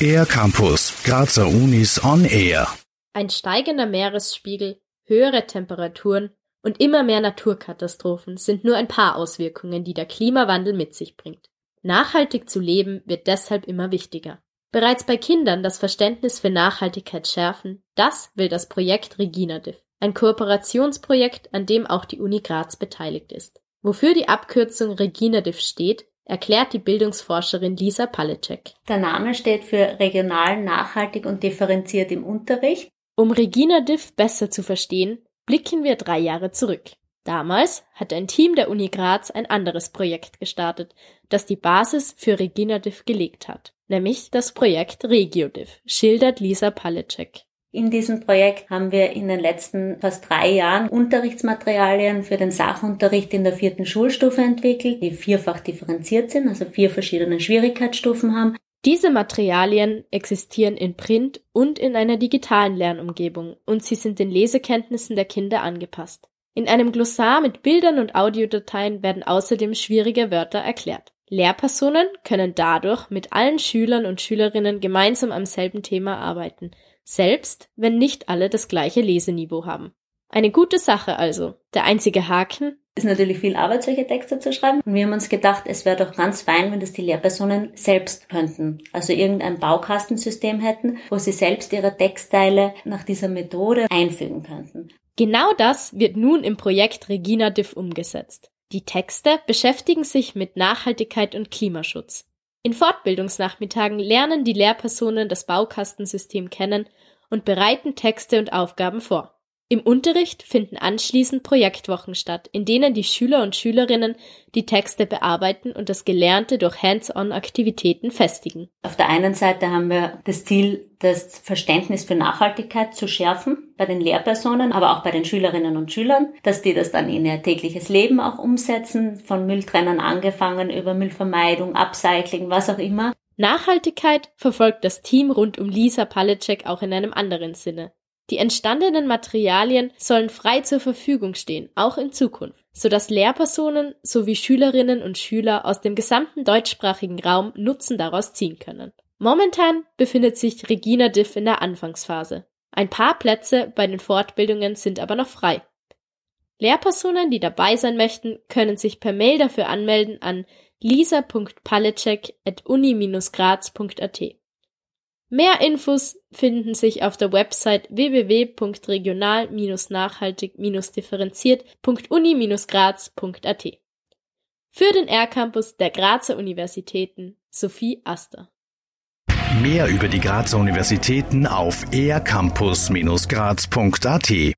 Air Campus, Grazer Unis on Air. Ein steigender Meeresspiegel, höhere Temperaturen und immer mehr Naturkatastrophen sind nur ein paar Auswirkungen, die der Klimawandel mit sich bringt. Nachhaltig zu leben wird deshalb immer wichtiger. Bereits bei Kindern das Verständnis für Nachhaltigkeit schärfen, das will das Projekt Reginadiv, ein Kooperationsprojekt, an dem auch die Uni Graz beteiligt ist. Wofür die Abkürzung Reginadiv steht, erklärt die Bildungsforscherin Lisa Palecek. Der Name steht für regional, nachhaltig und differenziert im Unterricht. Um Reginadiv besser zu verstehen, blicken wir drei Jahre zurück. Damals hat ein Team der Uni Graz ein anderes Projekt gestartet, das die Basis für Reginadiv gelegt hat, nämlich das Projekt Regiodiv, schildert Lisa Palecek. In diesem Projekt haben wir in den letzten fast drei Jahren Unterrichtsmaterialien für den Sachunterricht in der vierten Schulstufe entwickelt, die vierfach differenziert sind, also vier verschiedene Schwierigkeitsstufen haben. Diese Materialien existieren in Print und in einer digitalen Lernumgebung und sie sind den Lesekenntnissen der Kinder angepasst. In einem Glossar mit Bildern und Audiodateien werden außerdem schwierige Wörter erklärt. Lehrpersonen können dadurch mit allen Schülern und Schülerinnen gemeinsam am selben Thema arbeiten, selbst wenn nicht alle das gleiche Leseniveau haben. Eine gute Sache also. Der einzige Haken ist natürlich viel Arbeit, solche Texte zu schreiben. Und wir haben uns gedacht, es wäre doch ganz fein, wenn das die Lehrpersonen selbst könnten. Also irgendein Baukastensystem hätten, wo sie selbst ihre Textteile nach dieser Methode einfügen könnten. Genau das wird nun im Projekt Regina Diff umgesetzt. Die Texte beschäftigen sich mit Nachhaltigkeit und Klimaschutz. In Fortbildungsnachmittagen lernen die Lehrpersonen das Baukastensystem kennen und bereiten Texte und Aufgaben vor. Im Unterricht finden anschließend Projektwochen statt, in denen die Schüler und Schülerinnen die Texte bearbeiten und das Gelernte durch Hands-on-Aktivitäten festigen. Auf der einen Seite haben wir das Ziel, das Verständnis für Nachhaltigkeit zu schärfen bei den Lehrpersonen, aber auch bei den Schülerinnen und Schülern, dass die das dann in ihr tägliches Leben auch umsetzen, von Mülltrennern angefangen über Müllvermeidung, Upcycling, was auch immer. Nachhaltigkeit verfolgt das Team rund um Lisa Palecek auch in einem anderen Sinne. Die entstandenen Materialien sollen frei zur Verfügung stehen, auch in Zukunft, sodass Lehrpersonen sowie Schülerinnen und Schüler aus dem gesamten deutschsprachigen Raum Nutzen daraus ziehen können. Momentan befindet sich Regina Diff in der Anfangsphase. Ein paar Plätze bei den Fortbildungen sind aber noch frei. Lehrpersonen, die dabei sein möchten, können sich per Mail dafür anmelden an lisa.palecek.uni-graz.at. Mehr Infos finden sich auf der Website www.regional-nachhaltig-differenziert.uni-graz.at. Für den R-Campus der Grazer Universitäten Sophie Aster. Mehr über die Grazer Universitäten auf ercampus-graz.at